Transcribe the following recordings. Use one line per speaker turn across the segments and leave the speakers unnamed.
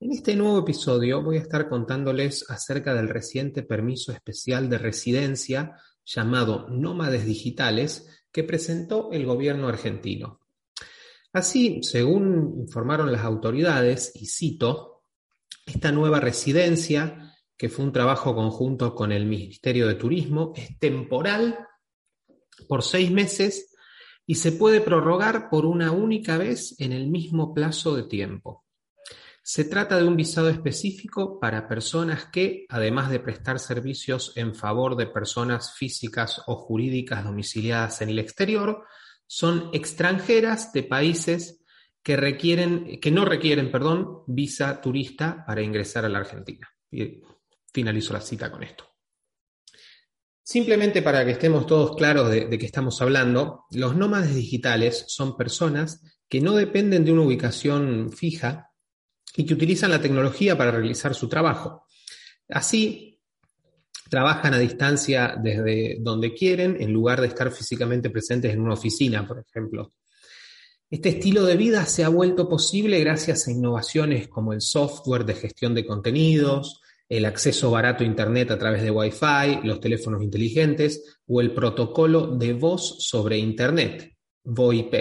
En este nuevo episodio voy a estar contándoles acerca del reciente permiso especial de residencia llamado Nómades Digitales que presentó el gobierno argentino. Así, según informaron las autoridades, y cito, esta nueva residencia, que fue un trabajo conjunto con el Ministerio de Turismo, es temporal por seis meses y se puede prorrogar por una única vez en el mismo plazo de tiempo. Se trata de un visado específico para personas que, además de prestar servicios en favor de personas físicas o jurídicas domiciliadas en el exterior, son extranjeras de países que, requieren, que no requieren perdón, visa turista para ingresar a la Argentina. Y finalizo la cita con esto. Simplemente para que estemos todos claros de, de qué estamos hablando, los nómades digitales son personas que no dependen de una ubicación fija y que utilizan la tecnología para realizar su trabajo. Así, trabajan a distancia desde donde quieren, en lugar de estar físicamente presentes en una oficina, por ejemplo. Este estilo de vida se ha vuelto posible gracias a innovaciones como el software de gestión de contenidos, el acceso barato a Internet a través de Wi-Fi, los teléfonos inteligentes o el protocolo de voz sobre Internet, VoIP,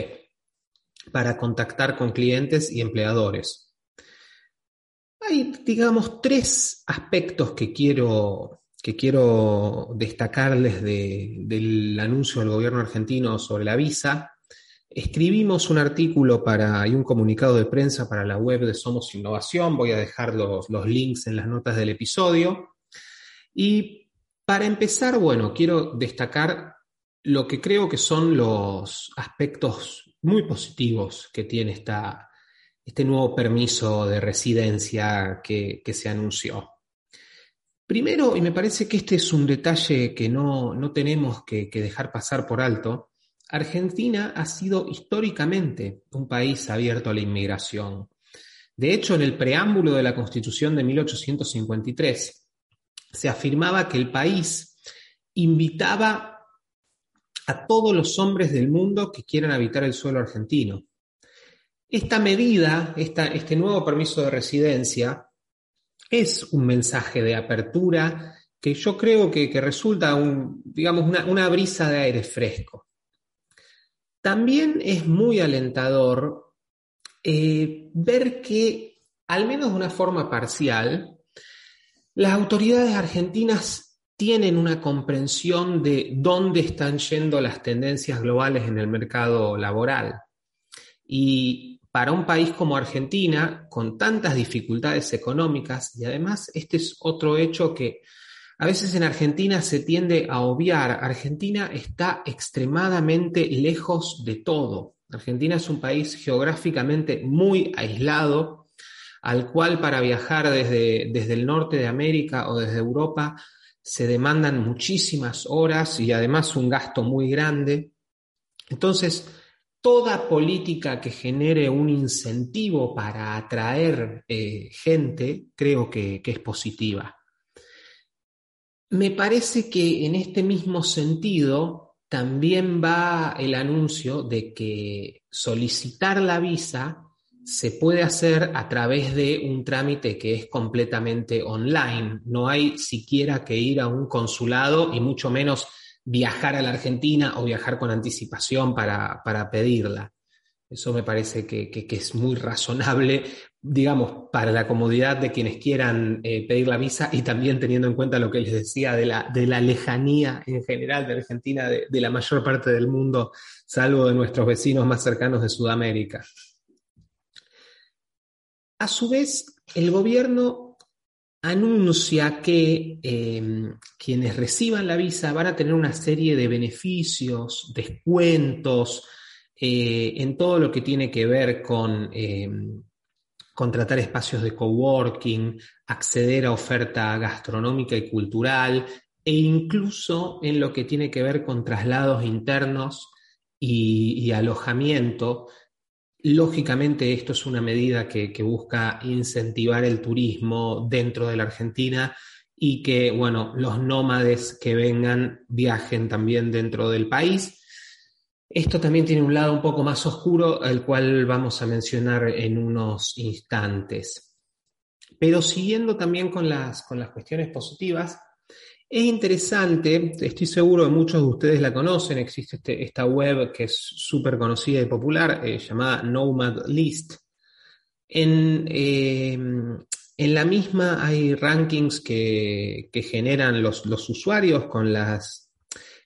para contactar con clientes y empleadores. Hay, digamos, tres aspectos que quiero, que quiero destacarles del anuncio del gobierno argentino sobre la visa. Escribimos un artículo para, y un comunicado de prensa para la web de Somos Innovación. Voy a dejar los, los links en las notas del episodio. Y para empezar, bueno, quiero destacar lo que creo que son los aspectos muy positivos que tiene esta, este nuevo permiso de residencia que, se anunció. Primero, y me parece que este es un detalle que no, tenemos que, que, dejar pasar por alto, Argentina ha sido históricamente un país abierto a la inmigración. De hecho, en el preámbulo de la Constitución de 1853 se afirmaba que el país invitaba a todos los hombres del mundo que quieran habitar el suelo argentino. Esta medida, este nuevo permiso de residencia, es un mensaje de apertura que yo creo que, resulta digamos, una, brisa de aire fresco. También es muy alentador eh, ver que, al menos de una forma parcial, las autoridades argentinas tienen una comprensión de dónde están yendo las tendencias globales en el mercado laboral. Y, para un país como Argentina, con tantas dificultades económicas, y además este es otro hecho que a veces en Argentina se tiende a obviar, Argentina está extremadamente lejos de todo. Argentina es un país geográficamente muy aislado, al cual para viajar desde, desde el norte de América o desde Europa se demandan muchísimas horas y además un gasto muy grande. Entonces, toda política que genere un incentivo para atraer eh, gente, creo que, es positiva. Me parece que en este mismo sentido también va el anuncio de que solicitar la visa se puede hacer a través de un trámite que es completamente online. No hay siquiera que ir a un consulado y mucho menos viajar a la Argentina o viajar con anticipación para, pedirla. Eso me parece que, es muy razonable, digamos, para la comodidad de quienes quieran eh, pedir la visa y también teniendo en cuenta lo que les decía de la, de la lejanía en general de Argentina, de la mayor parte del mundo, salvo de nuestros vecinos más cercanos de Sudamérica. A su vez, el gobierno anuncia que em, quienes reciban la visa van a tener una serie de beneficios, descuentos, eh, en todo lo que tiene que ver con, em, contratar espacios de coworking, acceder a oferta gastronómica y cultural e incluso en lo que tiene que ver con traslados internos y, alojamiento. Lógicamente esto es una medida que, busca incentivar el turismo dentro de la Argentina y que, bueno, los nómades que vengan viajen también dentro del país. Esto también tiene un lado un poco más oscuro, el cual vamos a mencionar en unos instantes. Pero siguiendo también con las, con las cuestiones positivas, es interesante, estoy seguro que muchos de ustedes la conocen, existe este, esta web que es súper conocida y popular, eh, llamada Nomad List. En, eh, en, la misma hay rankings que, generan los, usuarios con las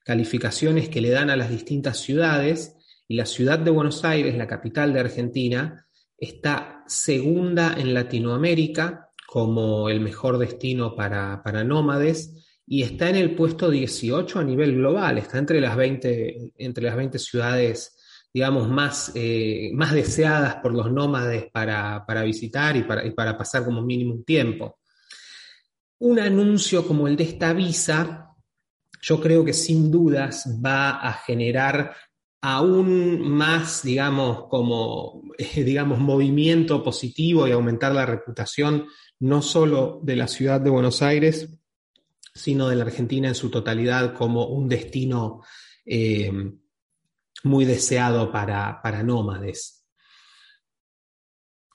calificaciones que le dan a las distintas ciudades, y la ciudad de Buenos Aires, la capital de Argentina, está segunda en Latinoamérica como el mejor destino para nómades y está en el puesto 18 a nivel global, está entre las 20, entre las 20 ciudades, digamos, más, eh, más deseadas por los nómades para, visitar y para, para pasar como mínimo un tiempo. Un anuncio como el de esta visa, yo creo que sin dudas va a generar aún más, digamos, como, digamos, movimiento positivo y aumentar la reputación no solo de la ciudad de Buenos Aires, sino de la Argentina en su totalidad como un destino eh, muy deseado para, nómades.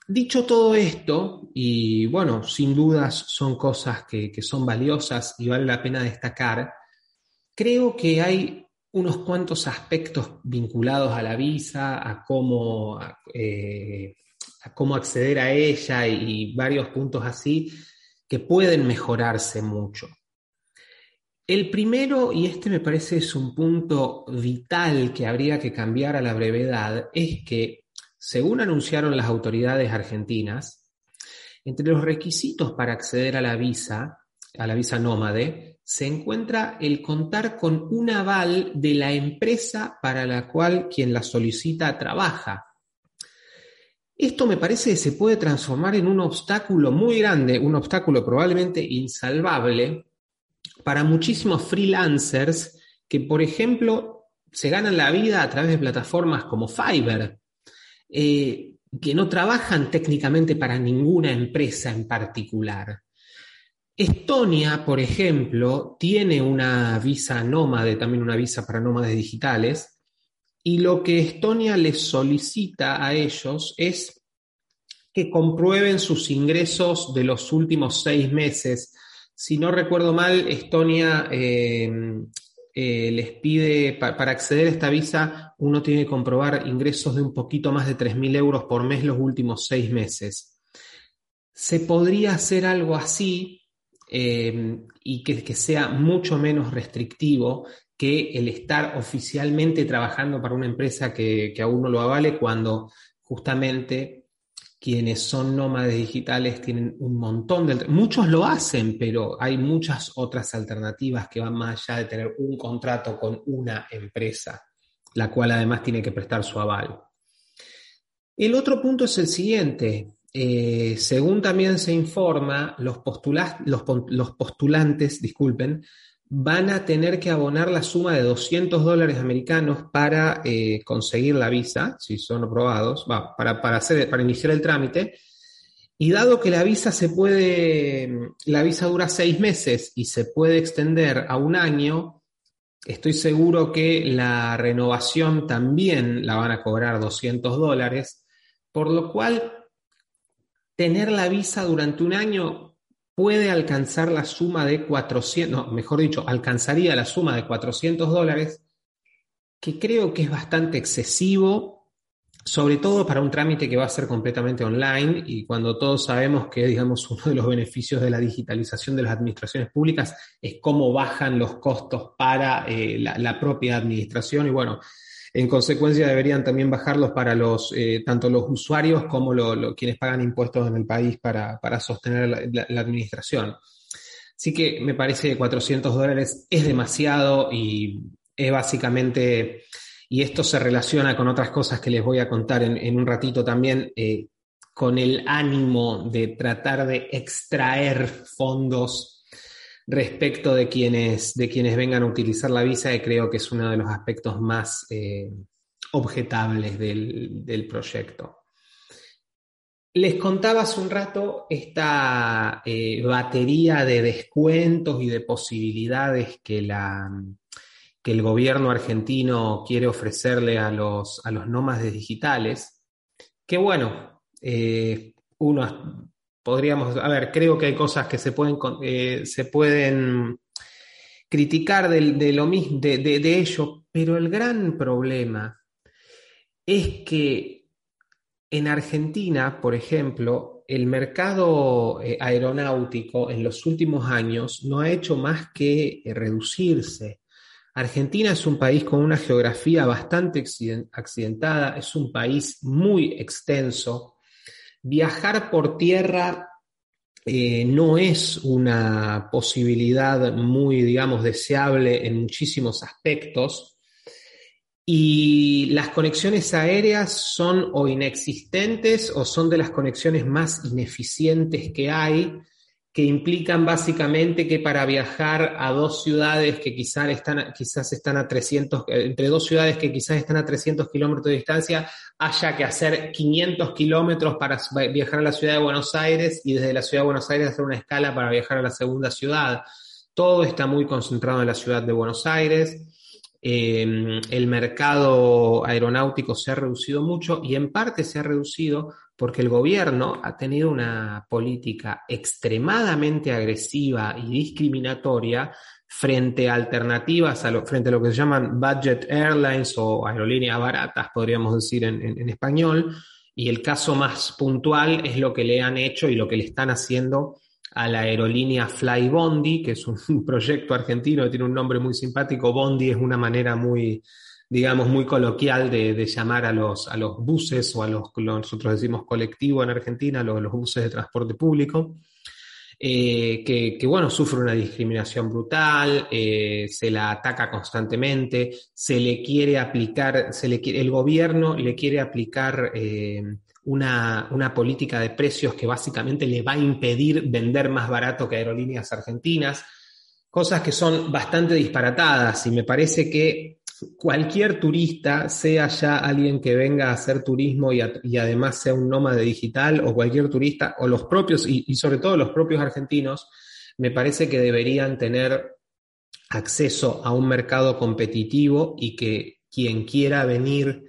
Dicho todo esto, y bueno, sin dudas son cosas que, son valiosas y vale la pena destacar, creo que hay unos cuantos aspectos vinculados a la visa, a cómo, eh, a cómo acceder a ella y varios puntos así que pueden mejorarse mucho. El primero, y este me parece es un punto vital que habría que cambiar a la brevedad, es que, según anunciaron las autoridades argentinas, entre los requisitos para acceder a la visa, a la visa nómade, se encuentra el contar con un aval de la empresa para la cual quien la solicita trabaja. Esto me parece que se puede transformar en un obstáculo muy grande, un obstáculo probablemente insalvable para muchísimos freelancers que, por ejemplo, se ganan la vida a través de plataformas como Fiverr, eh, que no trabajan técnicamente para ninguna empresa en particular. Estonia, por ejemplo, tiene una visa nómade, también una visa para nómades digitales, y lo que Estonia les solicita a ellos es que comprueben sus ingresos de los últimos seis meses si no recuerdo mal, Estonia eh, eh, les pide, para acceder a esta visa, uno tiene que comprobar ingresos de un poquito más de 3.000 euros por mes los últimos seis meses. Se podría hacer algo así eh, y que, sea mucho menos restrictivo que el estar oficialmente trabajando para una empresa que, que a uno lo avale cuando justamente quienes son nómades digitales tienen un montón de... Muchos lo hacen, pero hay muchas otras alternativas que van más allá de tener un contrato con una empresa, la cual además tiene que prestar su aval. El otro punto es el siguiente. Eh, según también se informa, los, los postulantes, disculpen, van a tener que abonar la suma de 200 dólares americanos para eh, conseguir la visa, si son aprobados, para, hacer, para iniciar el trámite. Y dado que la visa se puede, la visa dura seis meses y se puede extender a un año, estoy seguro que la renovación también la van a cobrar 200 dólares, por lo cual tener la visa durante un año puede alcanzar la suma de 400, no, mejor dicho, alcanzaría la suma de 400 dólares, que creo que es bastante excesivo, sobre todo para un trámite que va a ser completamente online y cuando todos sabemos que, digamos, uno de los beneficios de la digitalización de las administraciones públicas es cómo bajan los costos para eh, la propia administración y bueno, en consecuencia, deberían también bajarlos para los, eh, tanto los usuarios como quienes pagan impuestos en el país para, sostener la, administración. Así que me parece que 400 dólares es demasiado y es básicamente, y esto se relaciona con otras cosas que les voy a contar en, un ratito también, eh, con el ánimo de tratar de extraer fondos respecto de quienes, de quienes vengan a utilizar la visa, que creo que es uno de los aspectos más eh, objetables del, proyecto. Les contaba un rato esta eh, batería de descuentos y de posibilidades que, la, que el gobierno argentino quiere ofrecerle a los, a los nómades digitales, que bueno, eh, uno podríamos, a ver, creo que hay cosas que se pueden, eh, se pueden criticar de, lo mismo, de ello, pero el gran problema es que en Argentina, por ejemplo, el mercado eh, aeronáutico en los últimos años no ha hecho más que eh, reducirse. Argentina es un país con una geografía bastante accidentada, es un país muy extenso. Viajar por tierra eh, no es una posibilidad muy, digamos, deseable en muchísimos aspectos. Y las conexiones aéreas son o inexistentes o son de las conexiones más ineficientes que hay, que implican básicamente que para viajar a dos ciudades que quizás están, quizás están a 300, entre dos ciudades que quizás están a 300 kilómetros de distancia, haya que hacer 500 kilómetros para viajar a la ciudad de Buenos Aires y desde la ciudad de Buenos Aires hacer una escala para viajar a la segunda ciudad. Todo está muy concentrado en la ciudad de Buenos Aires. Em, el mercado aeronáutico se ha reducido mucho y en parte se ha reducido porque el gobierno ha tenido una política extremadamente agresiva y discriminatoria frente a alternativas, frente a lo que se llaman budget airlines o aerolíneas baratas, podríamos decir en español. Y el caso más puntual es lo que le han hecho y lo que le están haciendo a la aerolínea Fly Bondi, que es un proyecto argentino que tiene un nombre muy simpático. Bondi es una manera muy, digamos, muy coloquial de, llamar a los, a los buses o a los, nosotros decimos colectivo en Argentina, los, los buses de transporte público. Eh, que, bueno, sufre una discriminación brutal, eh, se la ataca constantemente, se le quiere aplicar, se le el gobierno le quiere aplicar eh, una, política de precios que básicamente le va a impedir vender más barato que aerolíneas argentinas, cosas que son bastante disparatadas y me parece que cualquier turista, sea ya alguien que venga a hacer turismo y, además sea un nómade digital o cualquier turista, o los propios, y, y sobre todo los propios argentinos, me parece que deberían tener acceso a un mercado competitivo y que quien quiera venir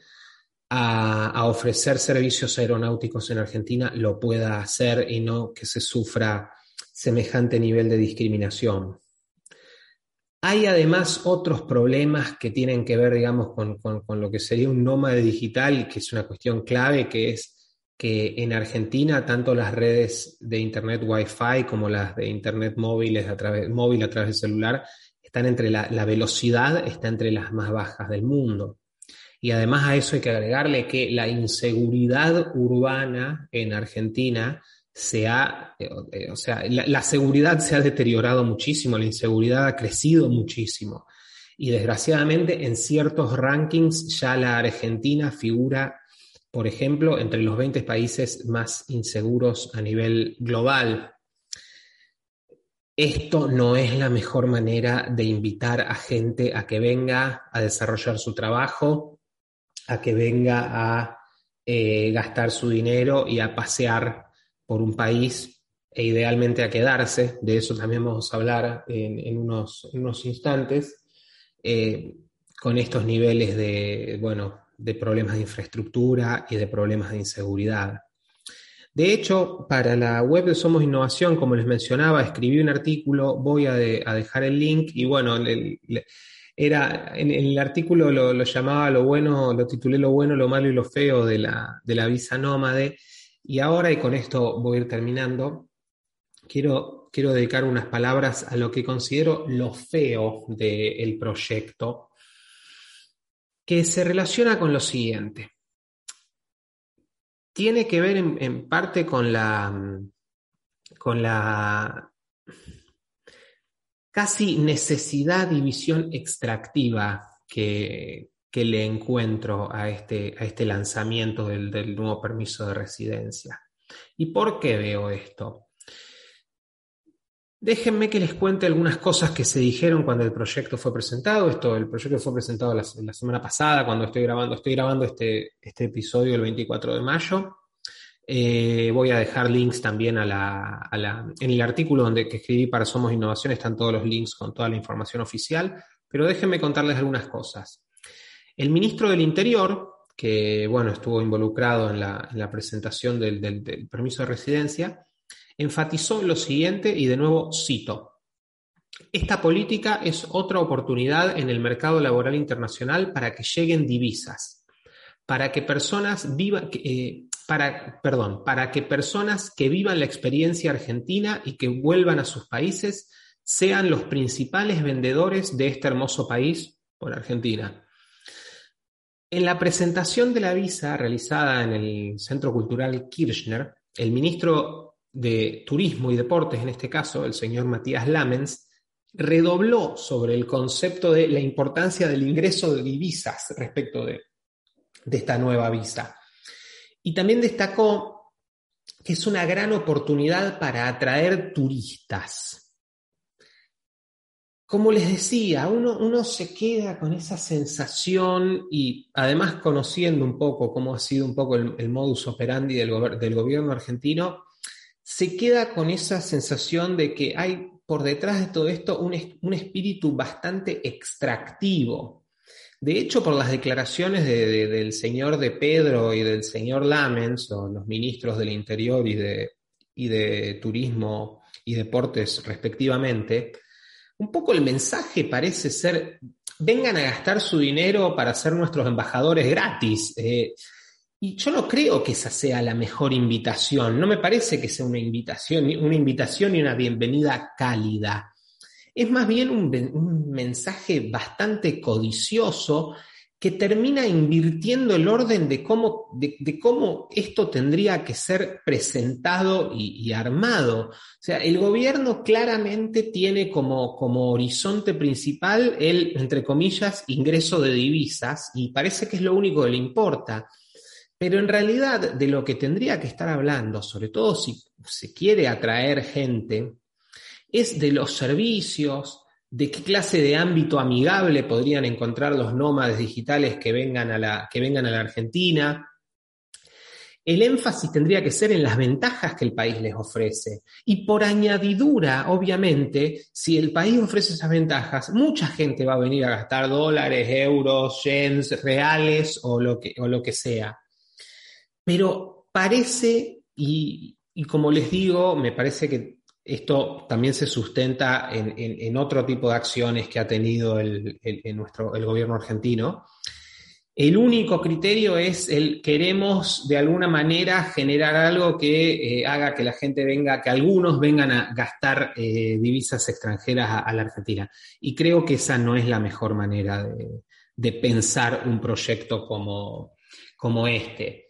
a, ofrecer servicios aeronáuticos en Argentina lo pueda hacer y no que se sufra semejante nivel de discriminación. Hay además otros problemas que tienen que ver, digamos, con, lo que sería un nómade digital, que es una cuestión clave, que es que en Argentina tanto las redes de Internet Wi-Fi como las de Internet móviles a través, móvil a través del celular están entre la, la velocidad está entre las más bajas del mundo. Y además a eso hay que agregarle que la inseguridad urbana en Argentina se ha, eh, eh, o sea, la, seguridad se ha deteriorado muchísimo, la inseguridad ha crecido muchísimo. Y desgraciadamente en ciertos rankings ya la Argentina figura, por ejemplo, entre los 20 países más inseguros a nivel global. Esto no es la mejor manera de invitar a gente a que venga a desarrollar su trabajo, a que venga a eh, gastar su dinero y a pasear por un país e idealmente a quedarse, de eso también vamos a hablar en, unos, instantes, eh, con estos niveles de, bueno, de problemas de infraestructura y de problemas de inseguridad. De hecho, para la web de Somos Innovación, como les mencionaba, escribí un artículo, voy a, dejar el link y bueno, era, en, el artículo lo, llamaba lo bueno, lo titulé lo bueno, lo malo y lo feo de la, visa nómade. Y ahora, y con esto voy a ir terminando, quiero, quiero dedicar unas palabras a lo que considero lo feo del proyecto, que se relaciona con lo siguiente. Tiene que ver en, parte con la, con la casi necesidad y visión extractiva que, le encuentro a este, a este lanzamiento del, nuevo permiso de residencia. ¿Y por qué veo esto? Déjenme que les cuente algunas cosas que se dijeron cuando el proyecto fue presentado. Esto, el proyecto fue presentado la, semana pasada, cuando estoy grabando, estoy grabando este, este episodio el 24 de mayo. Eh, voy a dejar links también a la, en el artículo donde, que escribí para Somos Innovación, están todos los links con toda la información oficial, pero déjenme contarles algunas cosas. El ministro del Interior, que bueno, estuvo involucrado en la, presentación del permiso de residencia, enfatizó lo siguiente y de nuevo cito. Esta política es otra oportunidad en el mercado laboral internacional para que lleguen divisas, para que personas vivan, eh, para, perdón, para que personas que vivan la experiencia argentina y que vuelvan a sus países sean los principales vendedores de este hermoso país por Argentina. En la presentación de la visa realizada en el Centro Cultural Kirchner, el ministro de Turismo y Deportes, en este caso, el señor Matías Lamens, redobló sobre el concepto de la importancia del ingreso de divisas respecto de, de esta nueva visa. Y también destacó que es una gran oportunidad para atraer turistas. Como les decía, uno, se queda con esa sensación y además conociendo un poco cómo ha sido un poco el, modus operandi del, gobierno argentino, se queda con esa sensación de que hay por detrás de todo esto un, espíritu bastante extractivo. De hecho, por las declaraciones del señor de Pedro y del señor Lamens, o los ministros del Interior de, y de Turismo y Deportes respectivamente, un poco el mensaje parece ser, vengan a gastar su dinero para ser nuestros embajadores gratis. Eh, y yo no creo que esa sea la mejor invitación, no me parece que sea una invitación, una invitación y una bienvenida cálida. Es más bien un, mensaje bastante codicioso que termina invirtiendo el orden de cómo, de, cómo esto tendría que ser presentado y, armado. O sea, el gobierno claramente tiene como, como horizonte principal el, entre comillas, ingreso de divisas y parece que es lo único que le importa. Pero en realidad de lo que tendría que estar hablando, sobre todo si se quiere atraer gente, es de los servicios, de qué clase de ámbito amigable podrían encontrar los nómades digitales que vengan a la, que vengan a la Argentina. El énfasis tendría que ser en las ventajas que el país les ofrece. Y por añadidura, obviamente, si el país ofrece esas ventajas, mucha gente va a venir a gastar dólares, euros, yens, reales o lo que, o lo que sea. Pero parece, y, como les digo, me parece que esto también se sustenta en, otro tipo de acciones que ha tenido el, nuestro, el gobierno argentino. El único criterio es el queremos de alguna manera generar algo que eh, haga que la gente venga, que algunos vengan a gastar eh, divisas extranjeras a, la Argentina. Y creo que esa no es la mejor manera de, pensar un proyecto como, como este.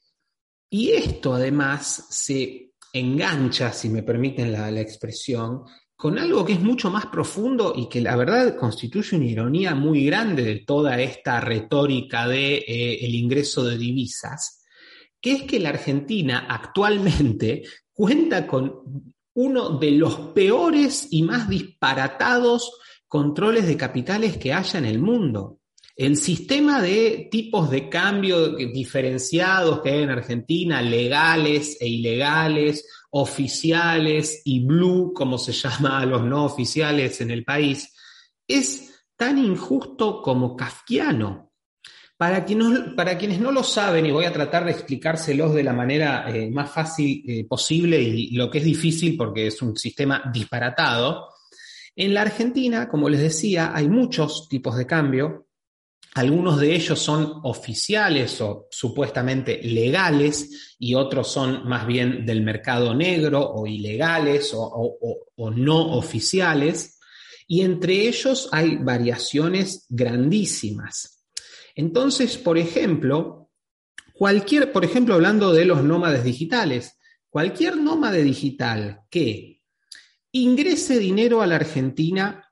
Y esto además se engancha, si me permiten la, expresión, con algo que es mucho más profundo y que la verdad constituye una ironía muy grande de toda esta retórica de eh, el ingreso de divisas, que es que la Argentina actualmente cuenta con uno de los peores y más disparatados controles de capitales que haya en el mundo. El sistema de tipos de cambio diferenciados que hay en Argentina, legales e ilegales, oficiales y blue, como se llama a los no oficiales en el país, es tan injusto como kafkiano. Para, quienes no lo saben, y voy a tratar de explicárselos de la manera eh, más fácil eh, posible y lo que es difícil porque es un sistema disparatado, en la Argentina, como les decía, hay muchos tipos de cambio, algunos de ellos son oficiales o supuestamente legales y otros son más bien del mercado negro o ilegales o, no oficiales. Y entre ellos hay variaciones grandísimas. Entonces, por ejemplo, cualquier, por ejemplo, hablando de los nómades digitales, cualquier nómade digital que ingrese dinero a la Argentina,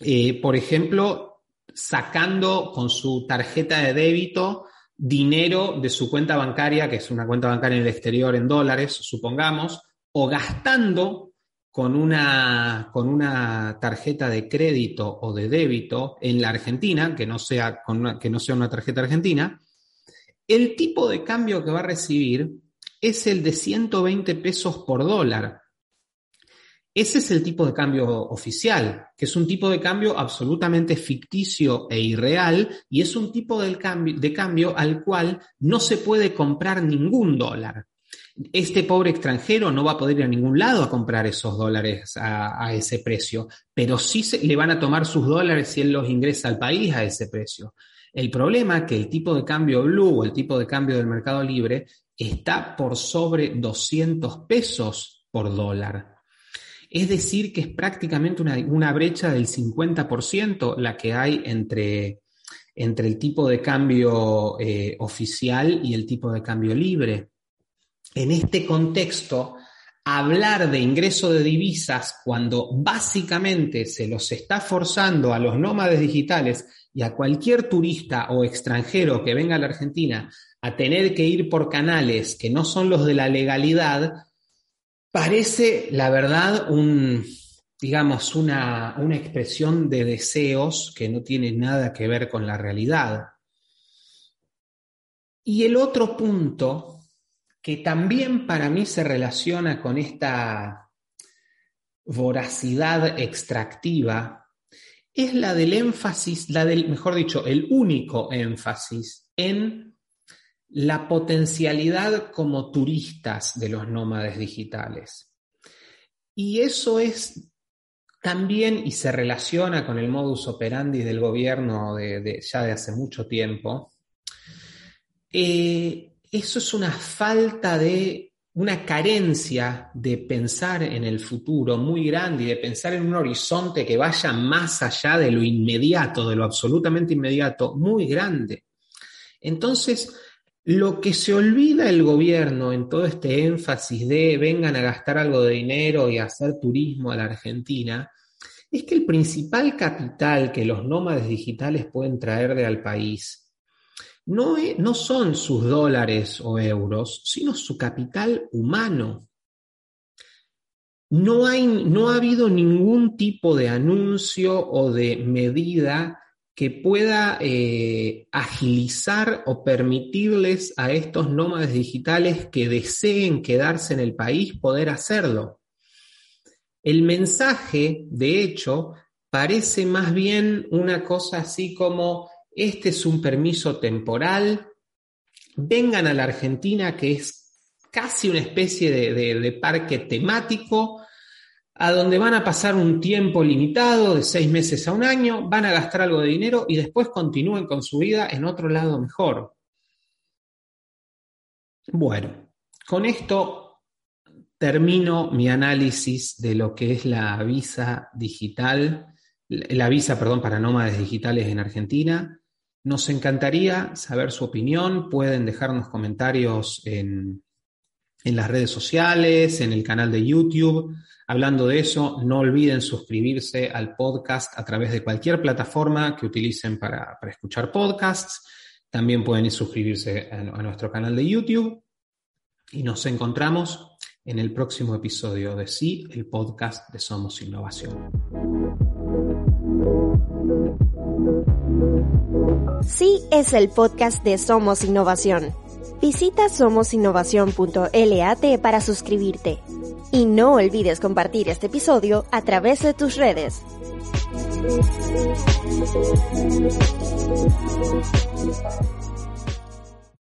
eh, por ejemplo, sacando con su tarjeta de débito dinero de su cuenta bancaria, que es una cuenta bancaria en el exterior en dólares, supongamos, o gastando con una, con una tarjeta de crédito o de débito en la Argentina, que no, sea que no sea una tarjeta argentina, el tipo de cambio que va a recibir es el de 120 pesos por dólar. Ese es el tipo de cambio oficial, que es un tipo de cambio absolutamente ficticio e irreal y es un tipo de cambio, al cual no se puede comprar ningún dólar. Este pobre extranjero no va a poder ir a ningún lado a comprar esos dólares a, ese precio, pero sí se, le van a tomar sus dólares si él los ingresa al país a ese precio. El problema es que el tipo de cambio blue o el tipo de cambio del mercado libre está por sobre 200 pesos por dólar. Es decir, que es prácticamente una, brecha del 50% la que hay entre, entre el tipo de cambio eh, oficial y el tipo de cambio libre. En este contexto, hablar de ingreso de divisas cuando básicamente se los está forzando a los nómades digitales y a cualquier turista o extranjero que venga a la Argentina a tener que ir por canales que no son los de la legalidad, parece, la verdad, un, digamos, una, una expresión de deseos que no tiene nada que ver con la realidad. Y el otro punto que también para mí se relaciona con esta voracidad extractiva es la del énfasis, la del, mejor dicho, el único énfasis en la potencialidad como turistas de los nómades digitales. Y eso es también, y se relaciona con el modus operandi del gobierno de, ya de hace mucho tiempo, eh, eso es una falta de, una carencia de pensar en el futuro muy grande y de pensar en un horizonte que vaya más allá de lo inmediato, de lo absolutamente inmediato, muy grande. Entonces, lo que se olvida el gobierno en todo este énfasis de vengan a gastar algo de dinero y hacer turismo a la Argentina, es que el principal capital que los nómades digitales pueden traerle al país no, no son sus dólares o euros, sino su capital humano. No, hay, no ha habido ningún tipo de anuncio o de medida que pueda eh, agilizar o permitirles a estos nómades digitales que deseen quedarse en el país poder hacerlo. El mensaje, de hecho, parece más bien una cosa así como, este es un permiso temporal, vengan a la Argentina, que es casi una especie de parque temático, a donde van a pasar un tiempo limitado de seis meses a un año, van a gastar algo de dinero y después continúen con su vida en otro lado mejor. Bueno, con esto termino mi análisis de lo que es la visa digital, la visa, perdón, para nómades digitales en Argentina. Nos encantaría saber su opinión. Pueden dejarnos comentarios en, en las redes sociales, en el canal de YouTube. Hablando de eso, no olviden suscribirse al podcast a través de cualquier plataforma que utilicen para, escuchar podcasts. También pueden suscribirse a, nuestro canal de YouTube. Y nos encontramos en el próximo episodio de Sí, el podcast de Somos Innovación.
Sí es el podcast de Somos Innovación. Visita somosinnovación.lat para suscribirte. Y no olvides compartir este episodio a través de tus redes.